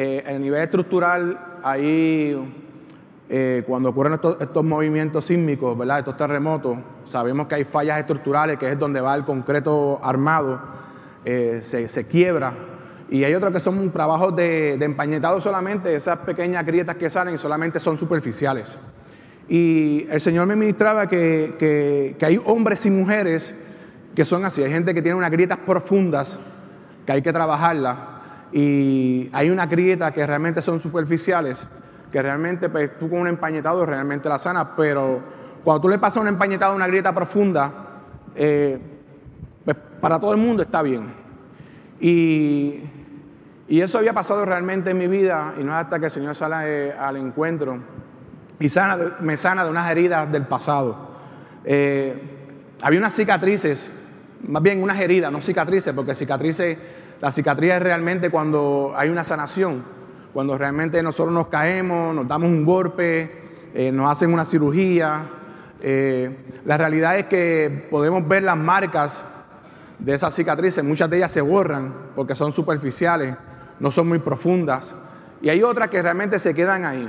eh, a nivel estructural, ahí eh, cuando ocurren estos, movimientos sísmicos, ¿verdad? estos terremotos, sabemos que hay fallas estructurales, que es donde va el concreto armado, eh, se, quiebra. Y hay otros que son trabajos de, empañetado solamente, esas pequeñas grietas que salen solamente son superficiales. Y el Señor me ministraba que, que hay hombres y mujeres que son así, hay gente que tiene unas grietas profundas que hay que trabajarlas y hay unas grietas que realmente son superficiales que realmente pues, tú con un empañetado realmente la sana, pero cuando tú le pasas un empañetado una grieta profunda, eh, pues para todo el mundo está bien. Y, eso había pasado realmente en mi vida, y no es hasta que el Señor sale al encuentro y sana, me sana de unas heridas del pasado. Eh, había unas cicatrices, más bien unas heridas, no cicatrices, porque cicatrices, la cicatriz es realmente cuando hay una sanación cuando realmente nosotros nos caemos, nos damos un golpe, eh, nos hacen una cirugía. Eh, la realidad es que podemos ver las marcas de esas cicatrices, muchas de ellas se borran porque son superficiales, no son muy profundas. Y hay otras que realmente se quedan ahí,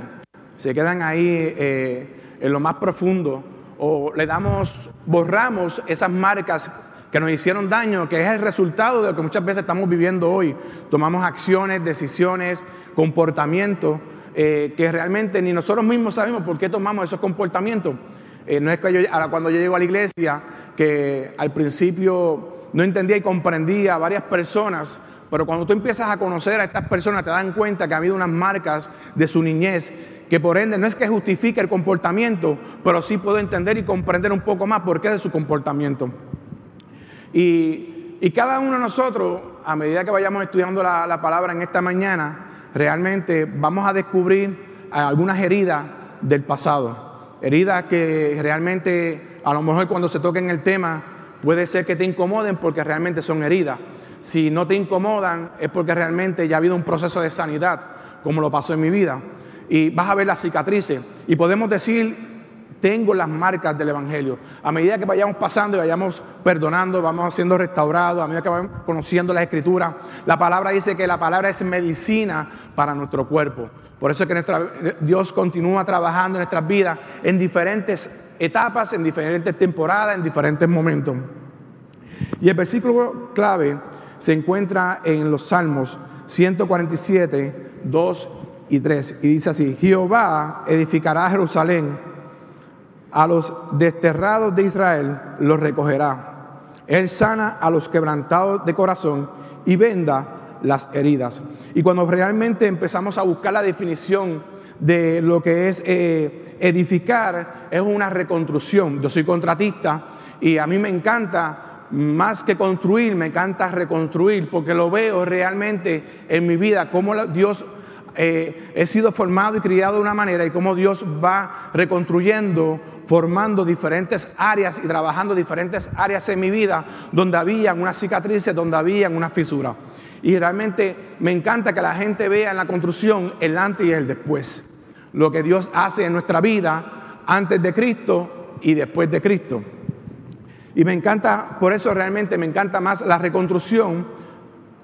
se quedan ahí eh, en lo más profundo o le damos, borramos esas marcas que nos hicieron daño, que es el resultado de lo que muchas veces estamos viviendo hoy. Tomamos acciones, decisiones, comportamientos eh, que realmente ni nosotros mismos sabemos por qué tomamos esos comportamientos. Eh, no es que yo, cuando yo llego a la iglesia, que al principio no entendía y comprendía a varias personas, pero cuando tú empiezas a conocer a estas personas te dan cuenta que ha habido unas marcas de su niñez que por ende no es que justifique el comportamiento, pero sí puedo entender y comprender un poco más por qué de su comportamiento. Y, cada uno de nosotros, a medida que vayamos estudiando la, la palabra en esta mañana, realmente vamos a descubrir algunas heridas del pasado. Heridas que realmente, a lo mejor cuando se toquen el tema, puede ser que te incomoden porque realmente son heridas. Si no te incomodan es porque realmente ya ha habido un proceso de sanidad, como lo pasó en mi vida. Y vas a ver las cicatrices. Y podemos decir tengo las marcas del Evangelio. A medida que vayamos pasando y vayamos perdonando, vamos siendo restaurados, a medida que vamos conociendo la Escritura, la palabra dice que la palabra es medicina para nuestro cuerpo. Por eso es que Dios continúa trabajando en nuestras vidas en diferentes etapas, en diferentes temporadas, en diferentes momentos. Y el versículo clave se encuentra en los Salmos 147, 2 y 3. Y dice así, Jehová edificará Jerusalén a los desterrados de Israel los recogerá. Él sana a los quebrantados de corazón y venda las heridas. Y cuando realmente empezamos a buscar la definición de lo que es eh, edificar, es una reconstrucción. Yo soy contratista y a mí me encanta más que construir, me encanta reconstruir, porque lo veo realmente en mi vida, cómo Dios eh, he sido formado y criado de una manera y cómo Dios va reconstruyendo formando diferentes áreas y trabajando diferentes áreas en mi vida donde había una cicatrices, donde había una fisura. Y realmente me encanta que la gente vea en la construcción el antes y el después. Lo que Dios hace en nuestra vida antes de Cristo y después de Cristo. Y me encanta, por eso realmente me encanta más la reconstrucción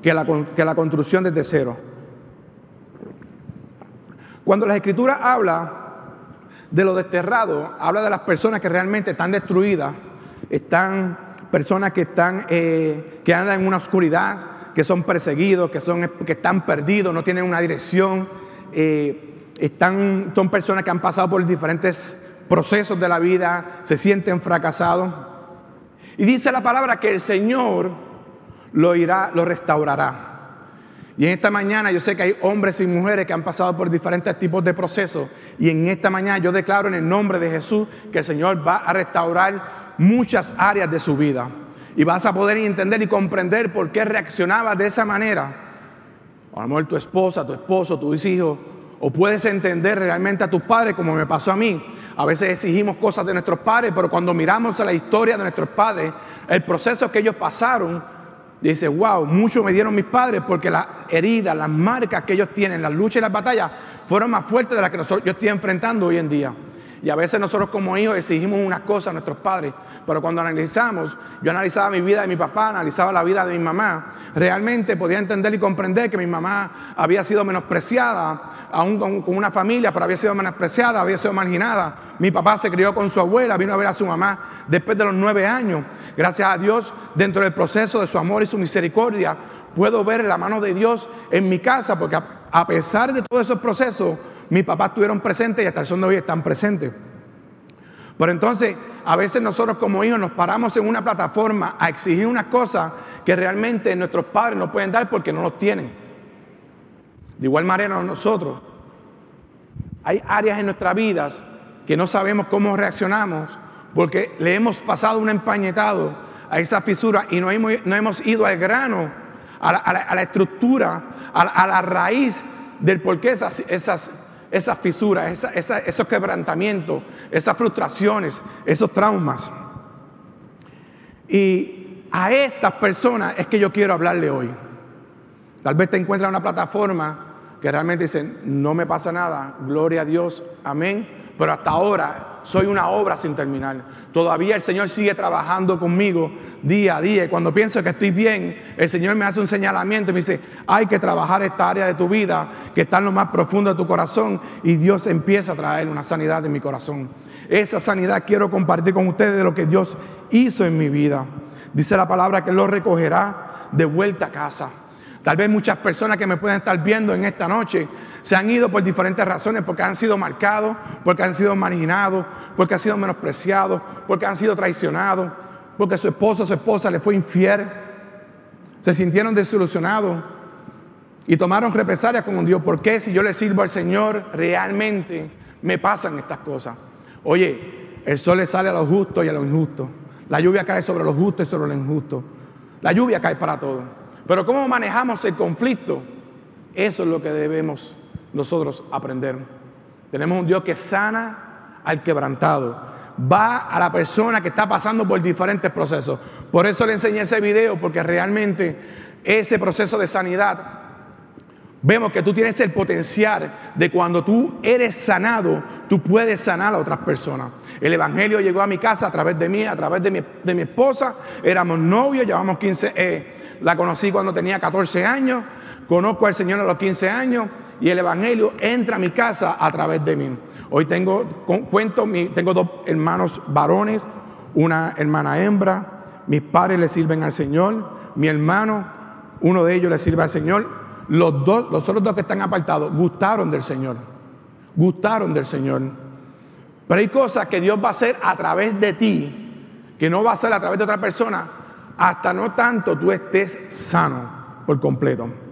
que la, que la construcción desde cero. Cuando la escritura habla de lo desterrado, habla de las personas que realmente están destruidas, están personas que están eh, que andan en una oscuridad, que son perseguidos, que, son, que están perdidos, no tienen una dirección, eh, están, son personas que han pasado por diferentes procesos de la vida, se sienten fracasados. Y dice la palabra que el Señor lo irá, lo restaurará. Y en esta mañana yo sé que hay hombres y mujeres que han pasado por diferentes tipos de procesos. Y en esta mañana yo declaro en el nombre de Jesús que el Señor va a restaurar muchas áreas de su vida. Y vas a poder entender y comprender por qué reaccionaba de esa manera. A lo mejor tu esposa, tu esposo, tus hijos. O puedes entender realmente a tus padres como me pasó a mí. A veces exigimos cosas de nuestros padres, pero cuando miramos a la historia de nuestros padres, el proceso que ellos pasaron, Dice, wow, mucho me dieron mis padres porque las heridas, las marcas que ellos tienen, las luchas y las batallas fueron más fuertes de las que yo estoy enfrentando hoy en día. Y a veces nosotros como hijos exigimos unas cosas a nuestros padres, pero cuando analizamos, yo analizaba mi vida de mi papá, analizaba la vida de mi mamá, realmente podía entender y comprender que mi mamá había sido menospreciada, aún con, una familia, pero había sido menospreciada, había sido marginada. Mi papá se crió con su abuela, vino a ver a su mamá después de los nueve años. Gracias a Dios, dentro del proceso de su amor y su misericordia, puedo ver la mano de Dios en mi casa, porque a pesar de todos esos procesos, mis papás estuvieron presentes y hasta el son de hoy están presentes. Pero entonces, a veces nosotros como hijos nos paramos en una plataforma a exigir unas cosas que realmente nuestros padres no pueden dar porque no los tienen. De igual manera nosotros, hay áreas en nuestras vidas que no sabemos cómo reaccionamos porque le hemos pasado un empañetado a esa fisura y no hemos, no hemos ido al grano, a la, estructura, a, la raíz del por qué esas, esas esas fisuras, esos quebrantamientos, esas frustraciones, esos traumas. Y a estas personas es que yo quiero hablarle hoy. Tal vez te encuentras en una plataforma que realmente dicen, no me pasa nada, gloria a Dios, amén, pero hasta ahora soy una obra sin terminar. Todavía el Señor sigue trabajando conmigo día a día. Cuando pienso que estoy bien, el Señor me hace un señalamiento y me dice, hay que trabajar esta área de tu vida que está en lo más profundo de tu corazón. Y Dios empieza a traer una sanidad en mi corazón. Esa sanidad quiero compartir con ustedes de lo que Dios hizo en mi vida. Dice la palabra que lo recogerá de vuelta a casa. Tal vez muchas personas que me pueden estar viendo en esta noche se han ido por diferentes razones, porque han sido marcados, porque han sido marginados, porque han sido menospreciados, porque han sido traicionados, porque su esposo o su esposa le fue infiel, se sintieron desilusionados y tomaron represalias con Dios. ¿Por qué si yo le sirvo al Señor realmente me pasan estas cosas? Oye, el sol le sale a los justos y a los injustos. La lluvia cae sobre los justos y sobre los injustos. La lluvia cae para todos. Pero ¿cómo manejamos el conflicto? Eso es lo que debemos nosotros aprender. Tenemos un Dios que sana al quebrantado. Va a la persona que está pasando por diferentes procesos. Por eso le enseñé ese video, porque realmente ese proceso de sanidad, vemos que tú tienes el potencial de cuando tú eres sanado, tú puedes sanar a otras personas. El Evangelio llegó a mi casa a través de mí, a través de mi, de mi esposa. Éramos novios, llevamos 15, eh, la conocí cuando tenía 14 años, conozco al Señor a los 15 años y el Evangelio entra a mi casa a través de mí. Hoy tengo, cuento, tengo dos hermanos varones, una hermana hembra, mis padres le sirven al Señor, mi hermano, uno de ellos le sirve al Señor, los, dos, los otros dos que están apartados gustaron del Señor, gustaron del Señor. Pero hay cosas que Dios va a hacer a través de ti, que no va a hacer a través de otra persona, hasta no tanto tú estés sano por completo.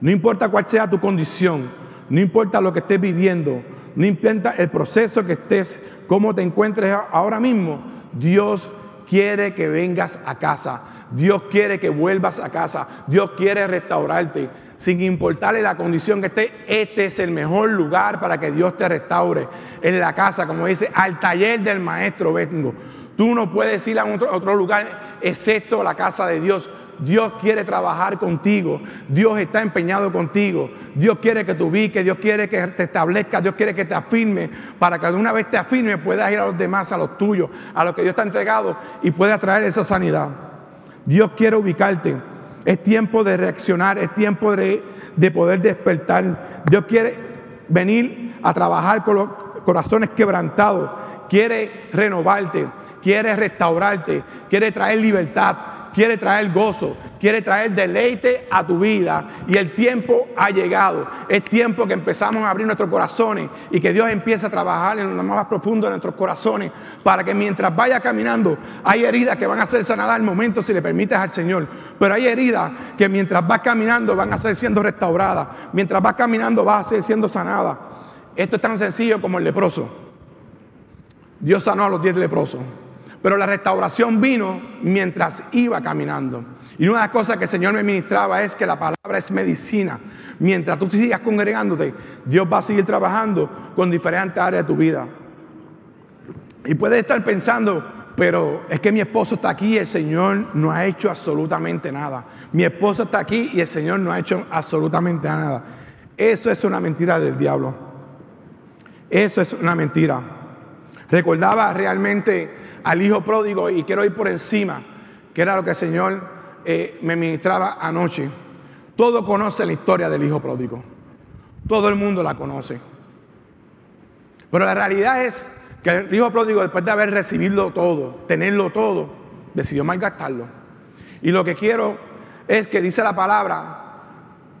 No importa cuál sea tu condición, no importa lo que estés viviendo, no importa el proceso que estés, cómo te encuentres ahora mismo, Dios quiere que vengas a casa. Dios quiere que vuelvas a casa. Dios quiere restaurarte. Sin importarle la condición que esté, este es el mejor lugar para que Dios te restaure. En la casa, como dice, al taller del maestro vengo. Tú no puedes ir a otro lugar excepto la casa de Dios. Dios quiere trabajar contigo. Dios está empeñado contigo. Dios quiere que tú ubiques, Dios quiere que te establezca, Dios quiere que te afirme, para que una vez te afirme puedas ir a los demás, a los tuyos, a los que Dios te ha entregado y pueda traer esa sanidad. Dios quiere ubicarte. Es tiempo de reaccionar, es tiempo de, de poder despertar. Dios quiere venir a trabajar con los corazones quebrantados. Quiere renovarte, quiere restaurarte, quiere traer libertad quiere traer gozo, quiere traer deleite a tu vida y el tiempo ha llegado. Es tiempo que empezamos a abrir nuestros corazones y que Dios empiece a trabajar en lo más profundo de nuestros corazones para que mientras vaya caminando hay heridas que van a ser sanadas al momento si le permites al Señor. Pero hay heridas que mientras vas caminando van a ser siendo restauradas. Mientras vas caminando vas a ser siendo sanada. Esto es tan sencillo como el leproso. Dios sanó a los diez leprosos. Pero la restauración vino mientras iba caminando. Y una de las cosas que el Señor me ministraba es que la palabra es medicina. Mientras tú sigas congregándote, Dios va a seguir trabajando con diferentes áreas de tu vida. Y puedes estar pensando, pero es que mi esposo está aquí y el Señor no ha hecho absolutamente nada. Mi esposo está aquí y el Señor no ha hecho absolutamente nada. Eso es una mentira del diablo. Eso es una mentira. Recordaba realmente al hijo pródigo y quiero ir por encima, que era lo que el Señor eh, me ministraba anoche. Todo conoce la historia del hijo pródigo. Todo el mundo la conoce. Pero la realidad es que el hijo pródigo, después de haber recibido todo, tenerlo todo, decidió malgastarlo. Y lo que quiero es que dice la palabra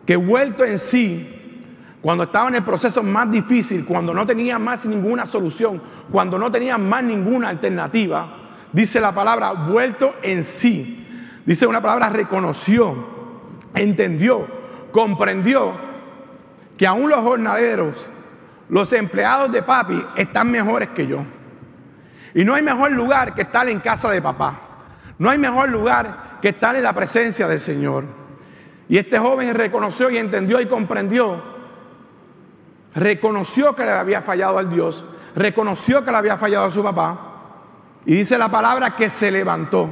que vuelto en sí, cuando estaba en el proceso más difícil, cuando no tenía más ninguna solución, cuando no tenía más ninguna alternativa, dice la palabra vuelto en sí. Dice una palabra reconoció, entendió, comprendió que aún los jornaleros, los empleados de papi están mejores que yo. Y no hay mejor lugar que estar en casa de papá. No hay mejor lugar que estar en la presencia del Señor. Y este joven reconoció y entendió y comprendió. Reconoció que le había fallado al Dios. Reconoció que le había fallado a su papá. Y dice la palabra que se levantó.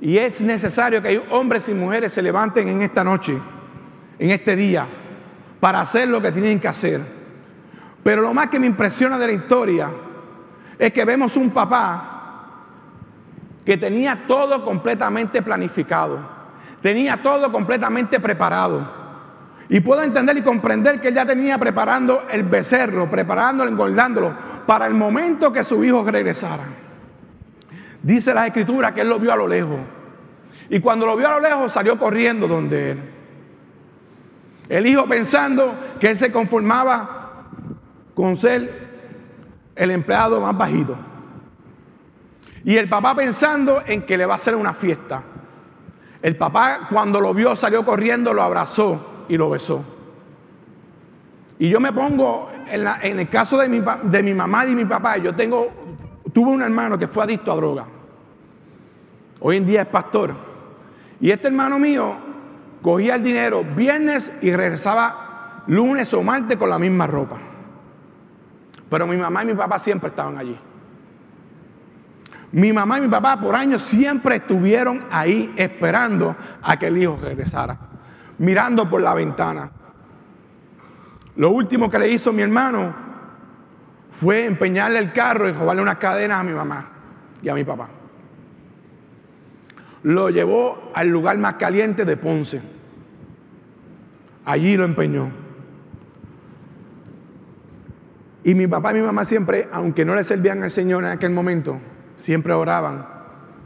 Y es necesario que hombres y mujeres se levanten en esta noche, en este día, para hacer lo que tienen que hacer. Pero lo más que me impresiona de la historia es que vemos un papá que tenía todo completamente planificado, tenía todo completamente preparado. Y puedo entender y comprender que él ya tenía preparando el becerro, preparándolo, engordándolo, para el momento que su hijo regresara. Dice la escritura que él lo vio a lo lejos. Y cuando lo vio a lo lejos salió corriendo donde él. El hijo pensando que él se conformaba con ser el empleado más bajito. Y el papá pensando en que le va a hacer una fiesta. El papá cuando lo vio salió corriendo, lo abrazó y lo besó. Y yo me pongo en, el caso de mi, de mi, mamá y mi papá, yo tengo, tuve un hermano que fue adicto a droga. Hoy en día es pastor. Y este hermano mío cogía el dinero viernes y regresaba lunes o martes con la misma ropa. Pero mi mamá y mi papá siempre estaban allí. Mi mamá y mi papá por años siempre estuvieron ahí esperando a que el hijo regresara, mirando por la ventana. Lo último que le hizo mi hermano fue empeñarle el carro y robarle unas cadenas a mi mamá y a mi papá. Lo llevó al lugar más caliente de Ponce. Allí lo empeñó. Y mi papá y mi mamá siempre, aunque no le servían al Señor en aquel momento, siempre oraban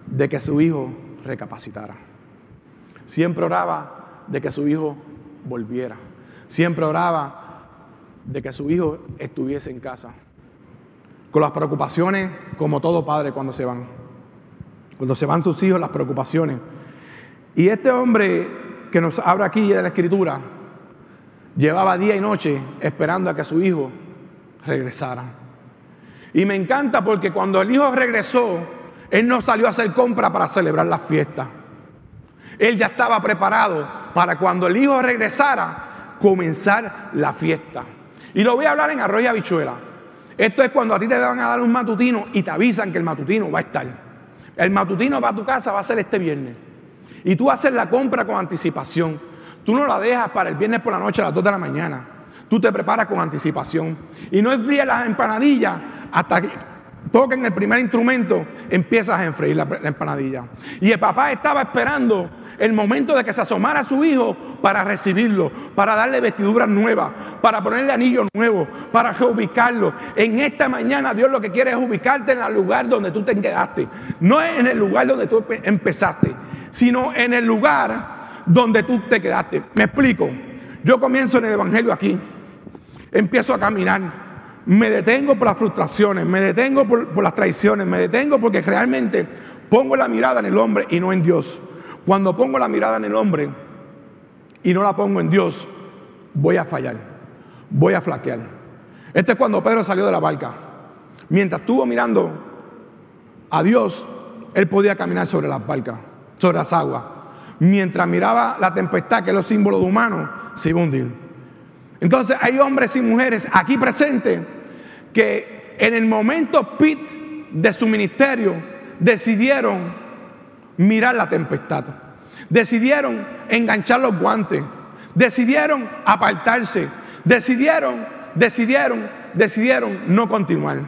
de que su hijo recapacitara. Siempre oraba de que su hijo volviera. Siempre oraba de que su hijo estuviese en casa. Con las preocupaciones, como todo padre cuando se van. Cuando se van sus hijos, las preocupaciones. Y este hombre que nos habla aquí de la escritura, llevaba día y noche esperando a que su hijo regresara. Y me encanta porque cuando el hijo regresó, él no salió a hacer compra para celebrar la fiesta. Él ya estaba preparado para cuando el hijo regresara, comenzar la fiesta. Y lo voy a hablar en arroyo habichuela. Esto es cuando a ti te van a dar un matutino y te avisan que el matutino va a estar. El matutino va a tu casa, va a ser este viernes. Y tú haces la compra con anticipación. Tú no la dejas para el viernes por la noche a las 2 de la mañana. Tú te preparas con anticipación. Y no es fría las empanadillas hasta que toquen el primer instrumento, empiezas a enfreír la, empanadilla. Y el papá estaba esperando el momento de que se asomara su hijo para recibirlo, para darle vestiduras nuevas, para ponerle anillos nuevos, para reubicarlo. En esta mañana Dios lo que quiere es ubicarte en el lugar donde tú te quedaste. No en el lugar donde tú empezaste, sino en el lugar donde tú te quedaste. Me explico. Yo comienzo en el Evangelio aquí. Empiezo a caminar me detengo por las frustraciones, me detengo por, las traiciones, me detengo porque realmente pongo la mirada en el hombre y no en Dios. Cuando pongo la mirada en el hombre y no la pongo en Dios, voy a fallar, voy a flaquear. Este es cuando Pedro salió de la barca. Mientras estuvo mirando a Dios, él podía caminar sobre las barcas, sobre las aguas. Mientras miraba la tempestad, que es los símbolos de humano, se iba. Entonces hay hombres y mujeres aquí presentes que en el momento pit de su ministerio decidieron mirar la tempestad, decidieron enganchar los guantes, decidieron apartarse, decidieron, decidieron, decidieron no continuar.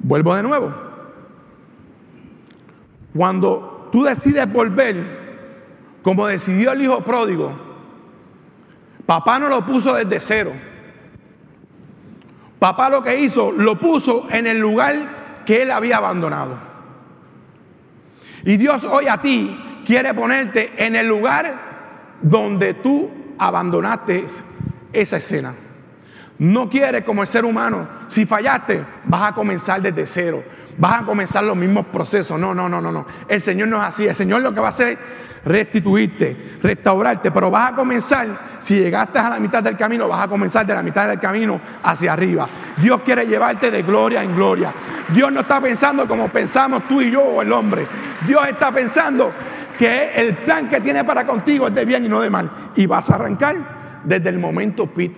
Vuelvo de nuevo. Cuando tú decides volver, como decidió el hijo pródigo, papá no lo puso desde cero. Papá lo que hizo, lo puso en el lugar que él había abandonado. Y Dios hoy a ti quiere ponerte en el lugar donde tú abandonaste esa escena. No quiere como el ser humano, si fallaste, vas a comenzar desde cero, vas a comenzar los mismos procesos. No, no, no, no, no. El Señor no es así. El Señor lo que va a hacer restituirte, restaurarte, pero vas a comenzar, si llegaste a la mitad del camino, vas a comenzar de la mitad del camino hacia arriba. Dios quiere llevarte de gloria en gloria. Dios no está pensando como pensamos tú y yo o el hombre. Dios está pensando que el plan que tiene para contigo es de bien y no de mal. Y vas a arrancar desde el momento pit.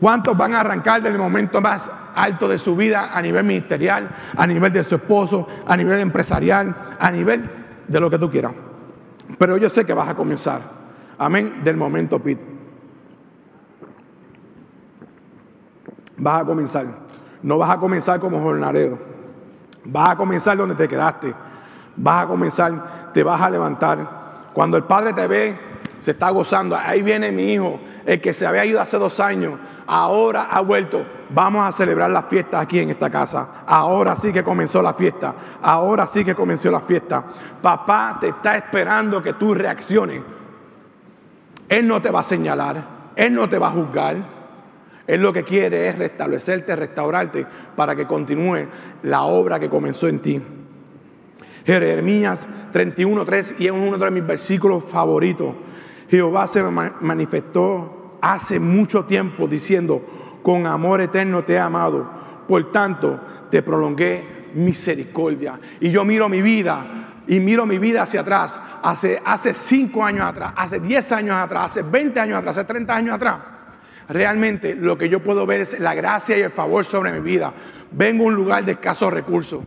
¿Cuántos van a arrancar del momento más alto de su vida a nivel ministerial, a nivel de su esposo, a nivel empresarial, a nivel de lo que tú quieras? Pero yo sé que vas a comenzar. Amén, del momento pit. Vas a comenzar. No vas a comenzar como jornalero. Vas a comenzar donde te quedaste. Vas a comenzar, te vas a levantar. Cuando el Padre te ve, se está gozando. Ahí viene mi hijo, el que se había ido hace dos años. Ahora ha vuelto. Vamos a celebrar la fiesta aquí en esta casa. Ahora sí que comenzó la fiesta. Ahora sí que comenzó la fiesta. Papá te está esperando que tú reacciones. Él no te va a señalar. Él no te va a juzgar. Él lo que quiere es restablecerte, restaurarte para que continúe la obra que comenzó en ti. Jeremías 31.3 y es uno de mis versículos favoritos. Jehová se manifestó hace mucho tiempo diciendo, con amor eterno te he amado, por tanto te prolongué misericordia. Y yo miro mi vida y miro mi vida hacia atrás, hace, cinco años atrás, hace diez años atrás, hace 20 años atrás, hace 30 años atrás realmente lo que yo puedo ver es la gracia y el favor sobre mi vida. Vengo a un lugar de escasos recursos.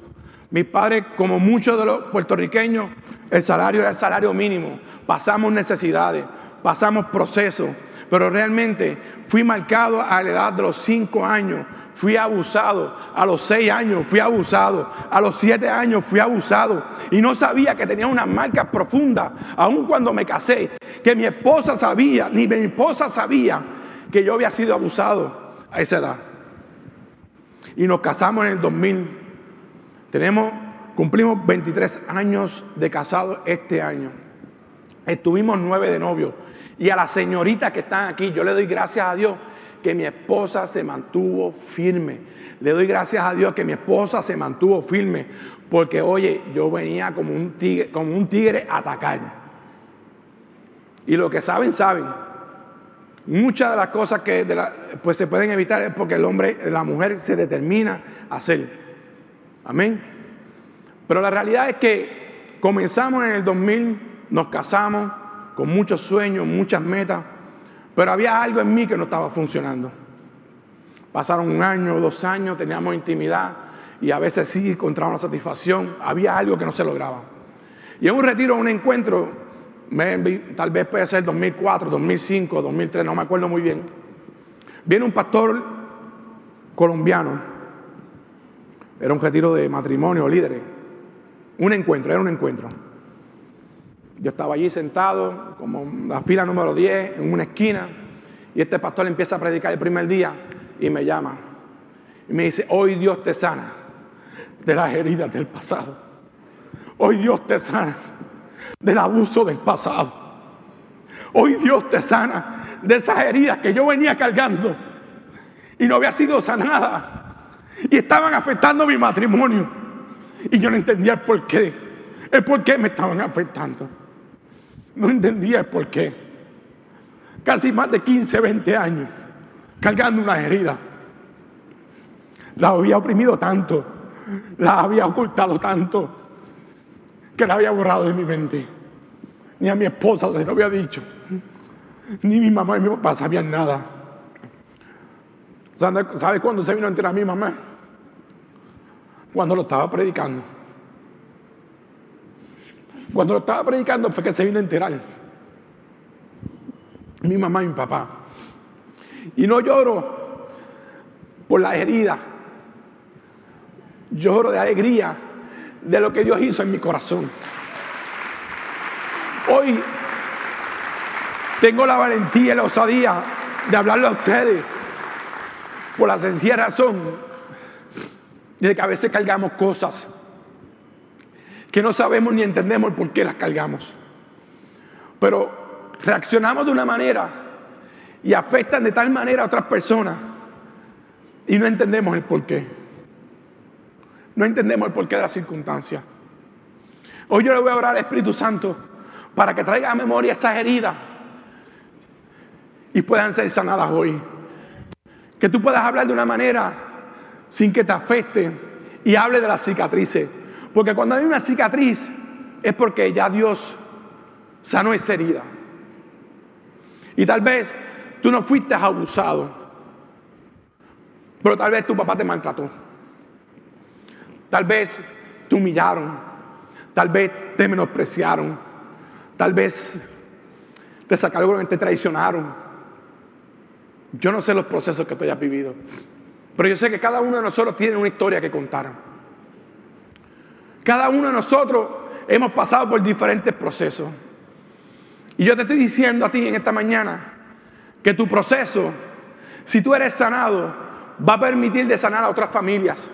Mis padres, como muchos de los puertorriqueños, el salario era el salario mínimo. Pasamos necesidades, pasamos procesos, pero realmente fui marcado a la edad de los cinco años. Fui abusado a los seis años, fui abusado a los siete años, fui abusado y no sabía que tenía una marca profunda, aun cuando me casé, que mi esposa sabía, ni mi esposa sabía que yo había sido abusado a esa edad. Y nos casamos en el 2000. Tenemos, cumplimos 23 años de casado este año. Estuvimos nueve de novio. Y a las señoritas que están aquí, yo le doy gracias a Dios que mi esposa se mantuvo firme. Le doy gracias a Dios que mi esposa se mantuvo firme. Porque, oye, yo venía como un tigre, como un tigre a atacar. Y lo que saben, saben. Muchas de las cosas que pues se pueden evitar es porque el hombre, la mujer se determina a hacer. Amén. Pero la realidad es que comenzamos en el 2000, nos casamos con muchos sueños, muchas metas, pero había algo en mí que no estaba funcionando. Pasaron un año, dos años, teníamos intimidad y a veces sí encontrábamos satisfacción, había algo que no se lograba. Y en un retiro, un encuentro, tal vez puede ser 2004, 2005, 2003, no me acuerdo muy bien. Viene un pastor colombiano, era un retiro de matrimonio, líderes, un encuentro, era un encuentro. Yo estaba allí sentado, como la fila número 10, en una esquina, y este pastor empieza a predicar el primer día y me llama. Y me dice, hoy Dios te sana de las heridas del pasado. Hoy Dios te sana del abuso del pasado. Hoy Dios te sana de esas heridas que yo venía cargando y no había sido sanada y estaban afectando mi matrimonio. Y yo no entendía el por qué. El por qué me estaban afectando. No entendía el por qué. Casi más de 15, 20 años cargando una herida. La había oprimido tanto, la había ocultado tanto que la había borrado de mi mente. Ni a mi esposa se lo había dicho. Ni mi mamá y mi papá sabían nada. ¿Sabes cuándo se vino a enterar mi mamá? Cuando lo estaba predicando. Cuando lo estaba predicando fue que se vino a enterar. Mi mamá y mi papá. Y no lloro por la herida. lloro de alegría de lo que Dios hizo en mi corazón. Hoy tengo la valentía y la osadía de hablarle a ustedes por la sencilla razón de que a veces cargamos cosas que no sabemos ni entendemos por qué las cargamos. Pero reaccionamos de una manera y afectan de tal manera a otras personas y no entendemos el por qué. No entendemos el porqué de las circunstancias. Hoy yo le voy a orar al Espíritu Santo para que traiga a memoria esas heridas y puedan ser sanadas hoy. Que tú puedas hablar de una manera sin que te afecte y hable de las cicatrices. Porque cuando hay una cicatriz es porque ya Dios sanó esa herida. Y tal vez tú no fuiste abusado, pero tal vez tu papá te maltrató. Tal vez te humillaron, tal vez te menospreciaron, tal vez te sacaron, te traicionaron. Yo no sé los procesos que tú hayas vivido, pero yo sé que cada uno de nosotros tiene una historia que contar. Cada uno de nosotros hemos pasado por diferentes procesos. Y yo te estoy diciendo a ti en esta mañana que tu proceso, si tú eres sanado, va a permitir de sanar a otras familias.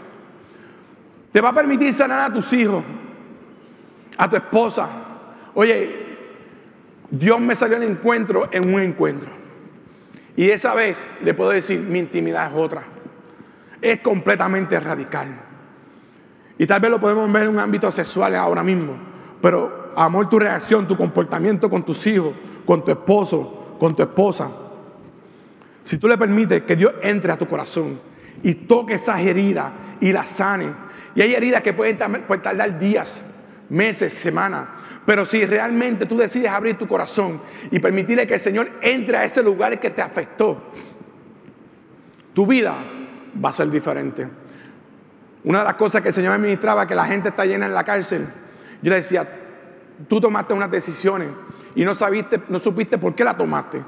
Te va a permitir sanar a tus hijos, a tu esposa. Oye, Dios me salió al encuentro en un encuentro. Y esa vez le puedo decir, mi intimidad es otra. Es completamente radical. Y tal vez lo podemos ver en un ámbito sexual ahora mismo. Pero amor, tu reacción, tu comportamiento con tus hijos, con tu esposo, con tu esposa. Si tú le permites que Dios entre a tu corazón y toque esas heridas y las sane. Y hay heridas que pueden, tardar días, meses, semanas. Pero si realmente tú decides abrir tu corazón y permitirle que el Señor entre a ese lugar que te afectó, tu vida va a ser diferente. Una de las cosas que el Señor me ministraba, que la gente está llena en la cárcel, yo le decía, tú tomaste unas decisiones y no, sabiste, no supiste por qué la tomaste,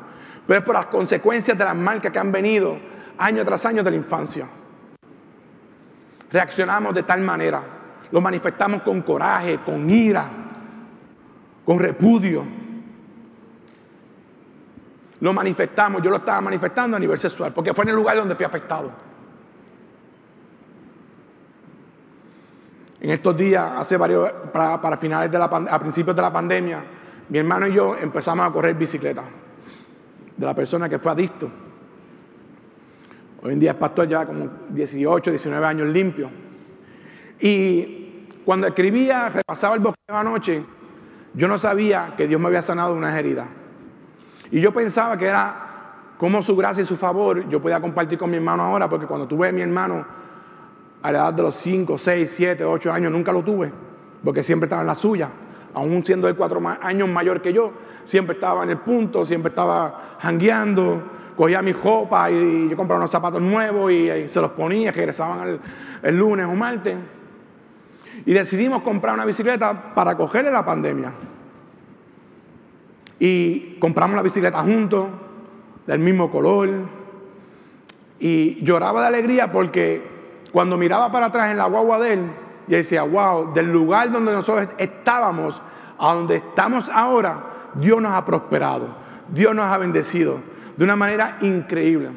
pero es por las consecuencias de las marcas que han venido año tras año de la infancia. Reaccionamos de tal manera, lo manifestamos con coraje, con ira, con repudio. Lo manifestamos, yo lo estaba manifestando a nivel sexual, porque fue en el lugar donde fui afectado. En estos días, hace varios, para, finales de la a principios de la pandemia, mi hermano y yo empezamos a correr bicicleta de la persona que fue adicto. Hoy en día es pastor ya como 18, 19 años limpio. Y cuando escribía, repasaba el bosque anoche, yo no sabía que Dios me había sanado de una herida. Y yo pensaba que era como su gracia y su favor yo podía compartir con mi hermano ahora, porque cuando tuve a mi hermano a la edad de los 5, 6, 7, 8 años, nunca lo tuve, porque siempre estaba en la suya. Aún siendo él cuatro años mayor que yo, siempre estaba en el punto, siempre estaba jangueando, cogía mi ropa y yo compraba unos zapatos nuevos y, se los ponía, que regresaban el, el lunes o martes. Y decidimos comprar una bicicleta para cogerle la pandemia. Y compramos la bicicleta juntos, del mismo color. Y lloraba de alegría porque cuando miraba para atrás en la guagua de él, yo decía, wow, del lugar donde nosotros estábamos a donde estamos ahora, Dios nos ha prosperado, Dios nos ha bendecido de una manera increíble.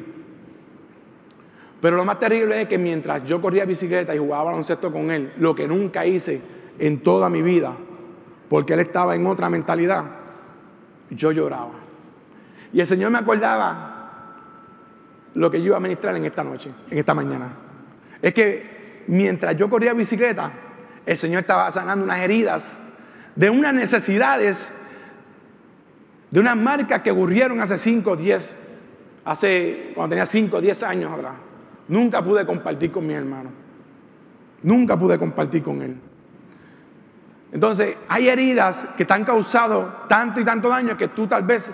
Pero lo más terrible es que mientras yo corría bicicleta y jugaba baloncesto con él, lo que nunca hice en toda mi vida, porque él estaba en otra mentalidad, yo lloraba. Y el Señor me acordaba lo que yo iba a ministrar en esta noche, en esta mañana. Es que mientras yo corría bicicleta, el Señor estaba sanando unas heridas de unas necesidades, de unas marcas que ocurrieron hace 5, 10, hace, cuando tenía 5, 10 años atrás. Nunca pude compartir con mi hermano. Nunca pude compartir con él. Entonces, hay heridas que te han causado tanto y tanto daño que tú tal vez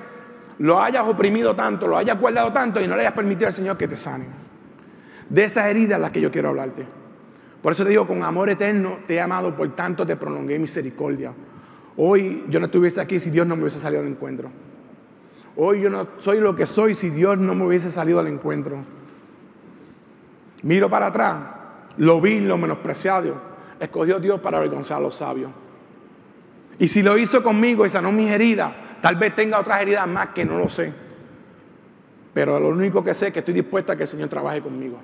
lo hayas oprimido tanto, lo hayas guardado tanto y no le hayas permitido al Señor que te sane. De esas heridas las que yo quiero hablarte. Por eso te digo, con amor eterno te he amado, por tanto te prolongué misericordia. Hoy yo no estuviese aquí si Dios no me hubiese salido al encuentro. Hoy yo no soy lo que soy si Dios no me hubiese salido al encuentro. Miro para atrás lo vil, lo menospreciado, escogió Dios para avergonzar a los sabios. Y si lo hizo conmigo y sanó mis heridas, tal vez tenga otras heridas más que no lo sé. Pero lo único que sé es que estoy dispuesto a que el Señor trabaje conmigo.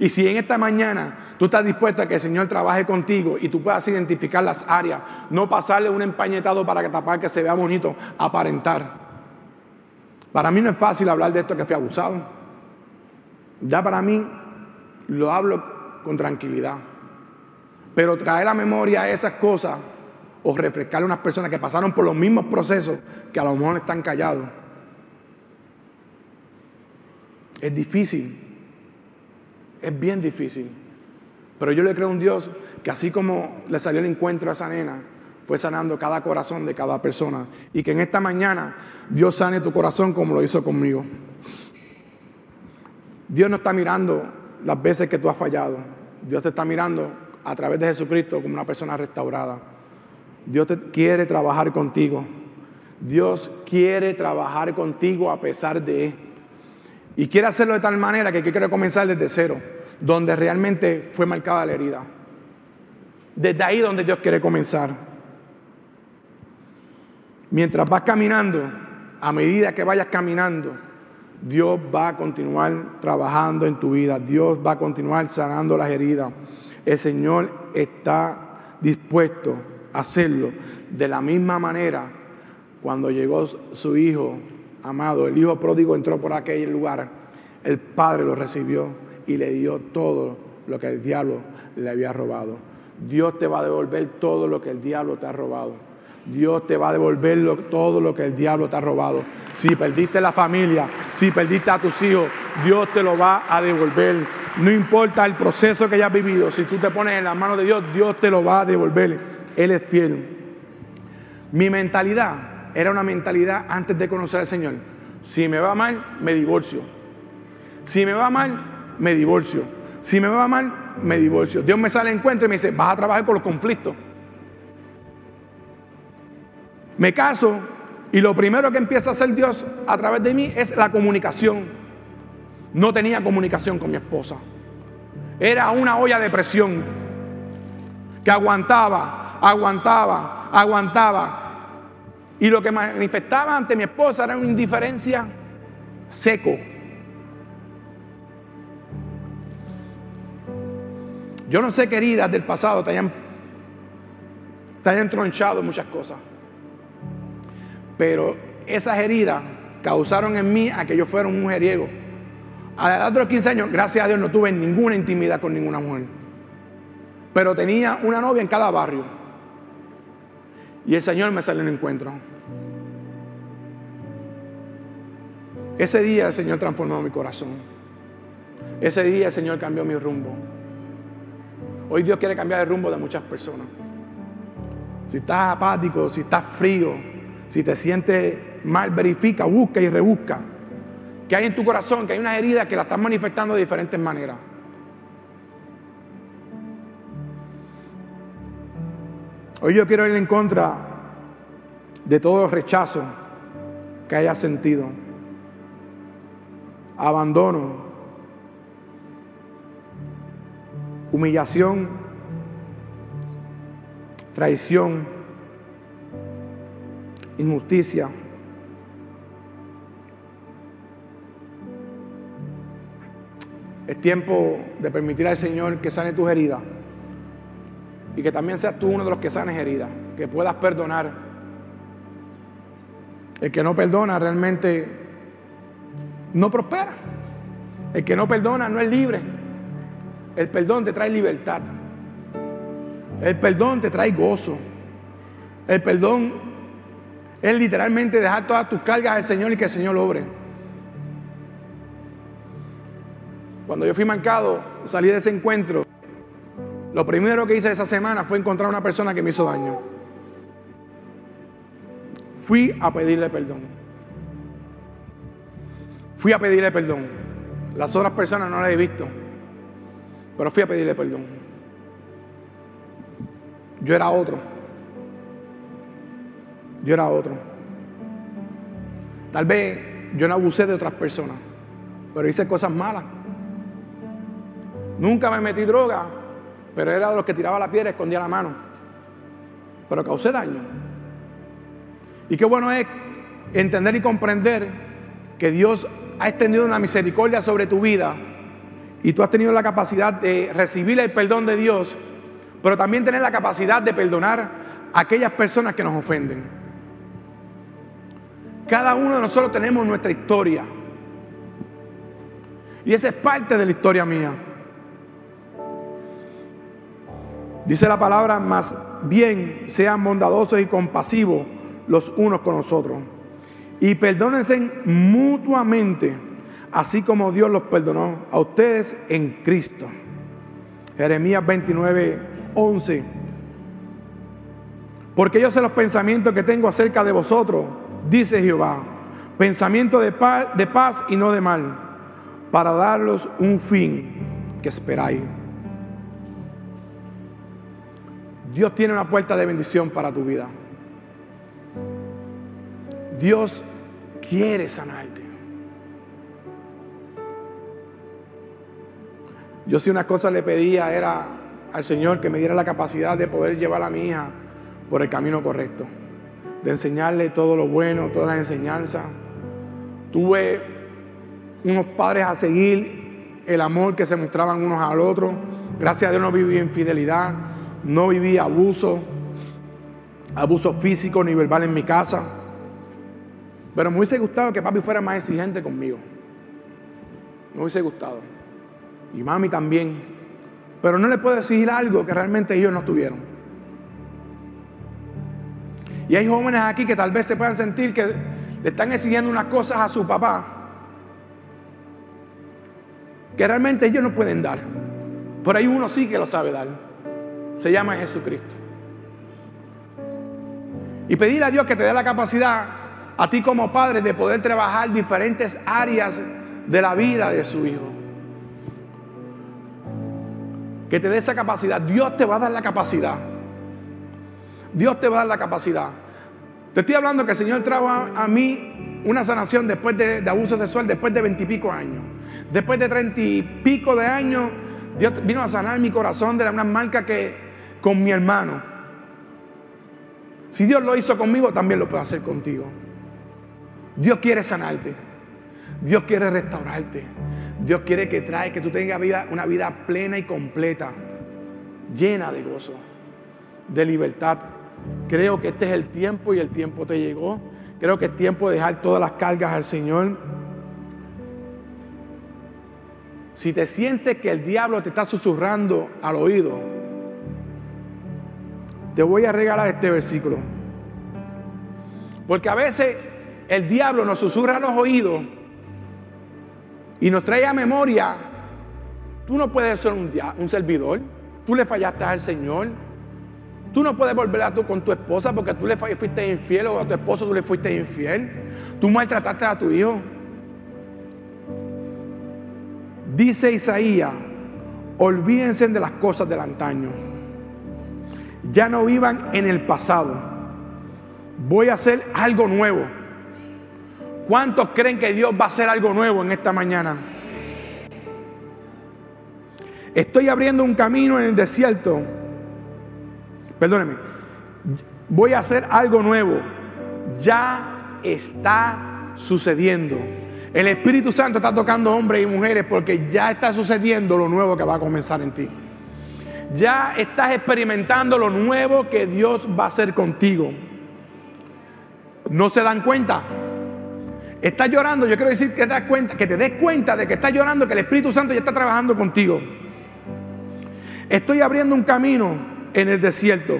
Y si en esta mañana tú estás dispuesto a que el Señor trabaje contigo y tú puedas identificar las áreas, no pasarle un empañetado para que tapar que se vea bonito, aparentar. Para mí no es fácil hablar de esto que fui abusado. Ya para mí lo hablo con tranquilidad. Pero traer la memoria esas cosas o refrescarle a unas personas que pasaron por los mismos procesos que a lo mejor están callados. Es difícil. Es bien difícil. Pero yo le creo a un Dios que así como le salió el encuentro a esa nena, fue sanando cada corazón de cada persona. Y que en esta mañana Dios sane tu corazón como lo hizo conmigo. Dios no está mirando las veces que tú has fallado. Dios te está mirando a través de Jesucristo como una persona restaurada. Dios te quiere trabajar contigo. Dios quiere trabajar contigo a pesar de. Y quiere hacerlo de tal manera que quiere comenzar desde cero, donde realmente fue marcada la herida. Desde ahí donde Dios quiere comenzar. Mientras vas caminando, a medida que vayas caminando, Dios va a continuar trabajando en tu vida. Dios va a continuar sanando las heridas. El Señor está dispuesto a hacerlo de la misma manera cuando llegó su hijo amado, el hijo pródigo entró por aquel lugar, el padre lo recibió y le dio todo lo que el diablo le había robado. Dios te va a devolver todo lo que el diablo te ha robado. Dios te va a devolver todo lo que el diablo te ha robado. Si perdiste la familia, si perdiste a tus hijos, Dios te lo va a devolver. No importa el proceso que hayas vivido, si tú te pones en las manos de Dios, Dios te lo va a devolver. Él es fiel. Mi mentalidad era una mentalidad antes de conocer al Señor. Si me va mal, me divorcio. Si me va mal, me divorcio. Si me va mal, me divorcio. Dios me sale en encuentro y me dice, vas a trabajar con los conflictos. Me caso y lo primero que empieza a hacer Dios a través de mí es la comunicación. No tenía comunicación con mi esposa. Era una olla de presión que aguantaba, aguantaba, aguantaba. Y lo que manifestaba ante mi esposa era una indiferencia seco. Yo no sé qué heridas del pasado te hayan, te hayan tronchado muchas cosas. Pero esas heridas causaron en mí a que yo fuera un mujeriego. A la edad de los 15 años, gracias a Dios, no tuve ninguna intimidad con ninguna mujer. Pero tenía una novia en cada barrio. Y el Señor me salió en encuentro. Ese día el Señor transformó mi corazón. Ese día el Señor cambió mi rumbo. Hoy Dios quiere cambiar el rumbo de muchas personas. Si estás apático, si estás frío, si te sientes mal, verifica, busca y rebusca. Que hay en tu corazón, que hay una herida que la estás manifestando de diferentes maneras. Hoy yo quiero ir en contra de todo rechazo que hayas sentido. Abandono, humillación, traición injusticia. Es tiempo de permitir al Señor que sane tus heridas y que también seas tú uno de los que sanes heridas, que puedas perdonar. El que no perdona realmente no prospera. El que no perdona no es libre. El perdón te trae libertad. El perdón te trae gozo. El perdón es literalmente dejar todas tus cargas al Señor y que el Señor obre. Cuando yo fui marcado, salí de ese encuentro, lo primero que hice esa semana fue encontrar a una persona que me hizo daño. Fui a pedirle perdón. Fui a pedirle perdón. Las otras personas no las he visto, pero fui a pedirle perdón. Yo era otro yo era otro. Tal vez yo no abusé de otras personas, pero hice cosas malas. Nunca me metí droga, pero era de los que tiraba la piedra y escondía la mano. Pero causé daño. Y qué bueno es entender y comprender que Dios ha extendido una misericordia sobre tu vida y tú has tenido la capacidad de recibir el perdón de Dios, pero también tener la capacidad de perdonar a aquellas personas que nos ofenden. Cada uno de nosotros tenemos nuestra historia. Y esa es parte de la historia mía. Dice la palabra, más bien sean bondadosos y compasivos los unos con los otros. Y perdónense mutuamente, así como Dios los perdonó a ustedes en Cristo. Jeremías 29, 11. Porque yo sé los pensamientos que tengo acerca de vosotros, dice Jehová, pensamiento de paz, de paz y no de mal, para darlos un fin que esperáis. Dios tiene una puerta de bendición para tu vida. Dios quiere sanarte. Yo si una cosa le pedía era al Señor que me diera la capacidad de poder llevar a mi hija por el camino correcto, de enseñarle todo lo bueno, todas las enseñanzas. Tuve unos padres a seguir el amor que se mostraban unos al otro. Gracias a Dios no viví infidelidad, no viví abuso, abuso físico ni verbal en mi casa. Pero me hubiese gustado que papi fuera más exigente conmigo. Me hubiese gustado. Y mami también. Pero no le puedo exigir algo que realmente ellos no tuvieron. Y hay jóvenes aquí que tal vez se puedan sentir que le están exigiendo unas cosas a su papá que realmente ellos no pueden dar. Pero hay uno sí que lo sabe dar. Se llama Jesucristo. Y pedir a Dios que te dé la capacidad a ti como padre de poder trabajar diferentes áreas de la vida de su hijo. Que te dé esa capacidad. Dios te va a dar la capacidad. Dios te va a dar la capacidad. Te estoy hablando que el Señor trajo a, mí una sanación después de, de abuso sexual, después de veintipico años. Después de treinta y pico de años, Dios vino a sanar mi corazón de una marca que con mi hermano. Si Dios lo hizo conmigo, también lo puede hacer contigo. Dios quiere sanarte. Dios quiere restaurarte. Dios quiere que trae, que tú tengas una vida plena y completa, llena de gozo, de libertad. Creo que este es el tiempo y el tiempo te llegó. Creo que es tiempo de dejar todas las cargas al Señor. Si te sientes que el diablo te está susurrando al oído, te voy a regalar este versículo. Porque a veces el diablo nos susurra los oídos y nos trae a memoria, tú no puedes ser un, un servidor, tú le fallaste al Señor, tú no puedes volver a tú con tu esposa porque tú le fuiste infiel o a tu esposo tú le fuiste infiel, tú maltrataste a tu hijo. Dice Isaías, olvídense de las cosas del antaño, ya no vivan en el pasado, voy a hacer algo nuevo. ¿Cuántos creen que Dios va a hacer algo nuevo en esta mañana? Estoy abriendo un camino en el desierto. Perdóneme. Voy a hacer algo nuevo. Ya está sucediendo. El Espíritu Santo está tocando hombres y mujeres porque ya está sucediendo lo nuevo que va a comenzar en ti. Ya estás experimentando lo nuevo que Dios va a hacer contigo. ¿No se dan cuenta? Estás llorando, yo quiero decir que te, das cuenta, que te des cuenta de que estás llorando, que el Espíritu Santo ya está trabajando contigo. Estoy abriendo un camino en el desierto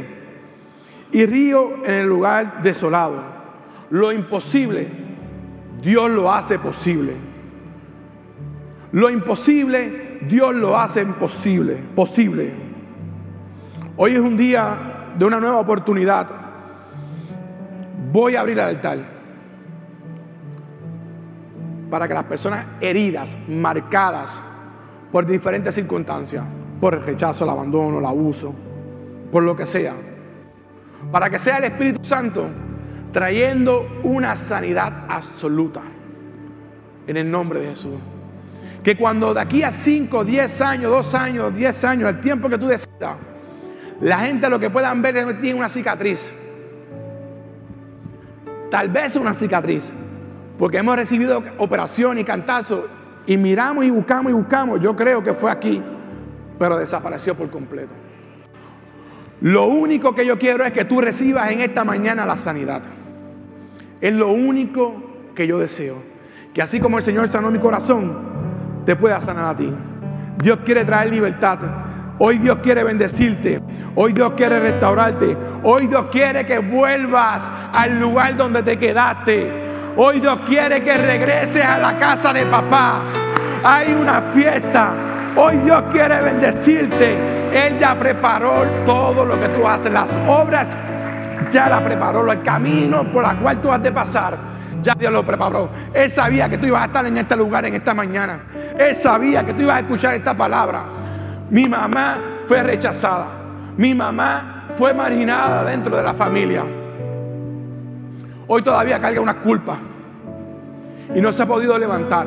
y río en el lugar desolado. Lo imposible, Dios lo hace posible. Lo imposible, Dios lo hace posible, posible. Hoy es un día de una nueva oportunidad. Voy a abrir el altar para que las personas heridas, marcadas por diferentes circunstancias, por el rechazo, el abandono, el abuso, por lo que sea, para que sea el Espíritu Santo trayendo una sanidad absoluta en el nombre de Jesús. que cuando de aquí a 5, 10 años, 2 años, 10 años, el tiempo que tú decidas, la gente lo que puedan ver es tiene una cicatriz. Tal vez una cicatriz, porque hemos recibido operación y cantazo y miramos y buscamos y buscamos. Yo creo que fue aquí, pero desapareció por completo. Lo único que yo quiero es que tú recibas en esta mañana la sanidad. Es lo único que yo deseo. Que así como el Señor sanó mi corazón, te pueda sanar a ti. Dios quiere traer libertad. Hoy Dios quiere bendecirte. Hoy Dios quiere restaurarte. Hoy Dios quiere que vuelvas al lugar donde te quedaste. Hoy Dios quiere que regreses a la casa de papá. Hay una fiesta. Hoy Dios quiere bendecirte. Él ya preparó todo lo que tú haces. Las obras ya la preparó. El camino por el cual tú has de pasar. Ya Dios lo preparó. Él sabía que tú ibas a estar en este lugar en esta mañana. Él sabía que tú ibas a escuchar esta palabra. Mi mamá fue rechazada. Mi mamá fue marginada dentro de la familia. Hoy todavía carga una culpa y no se ha podido levantar.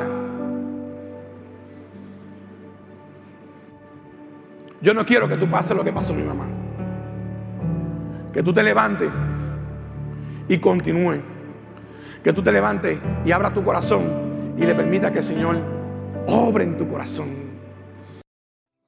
Yo no quiero que tú pases lo que pasó mi mamá. Que tú te levantes y continúe. Que tú te levantes y abra tu corazón y le permita que el Señor obre en tu corazón.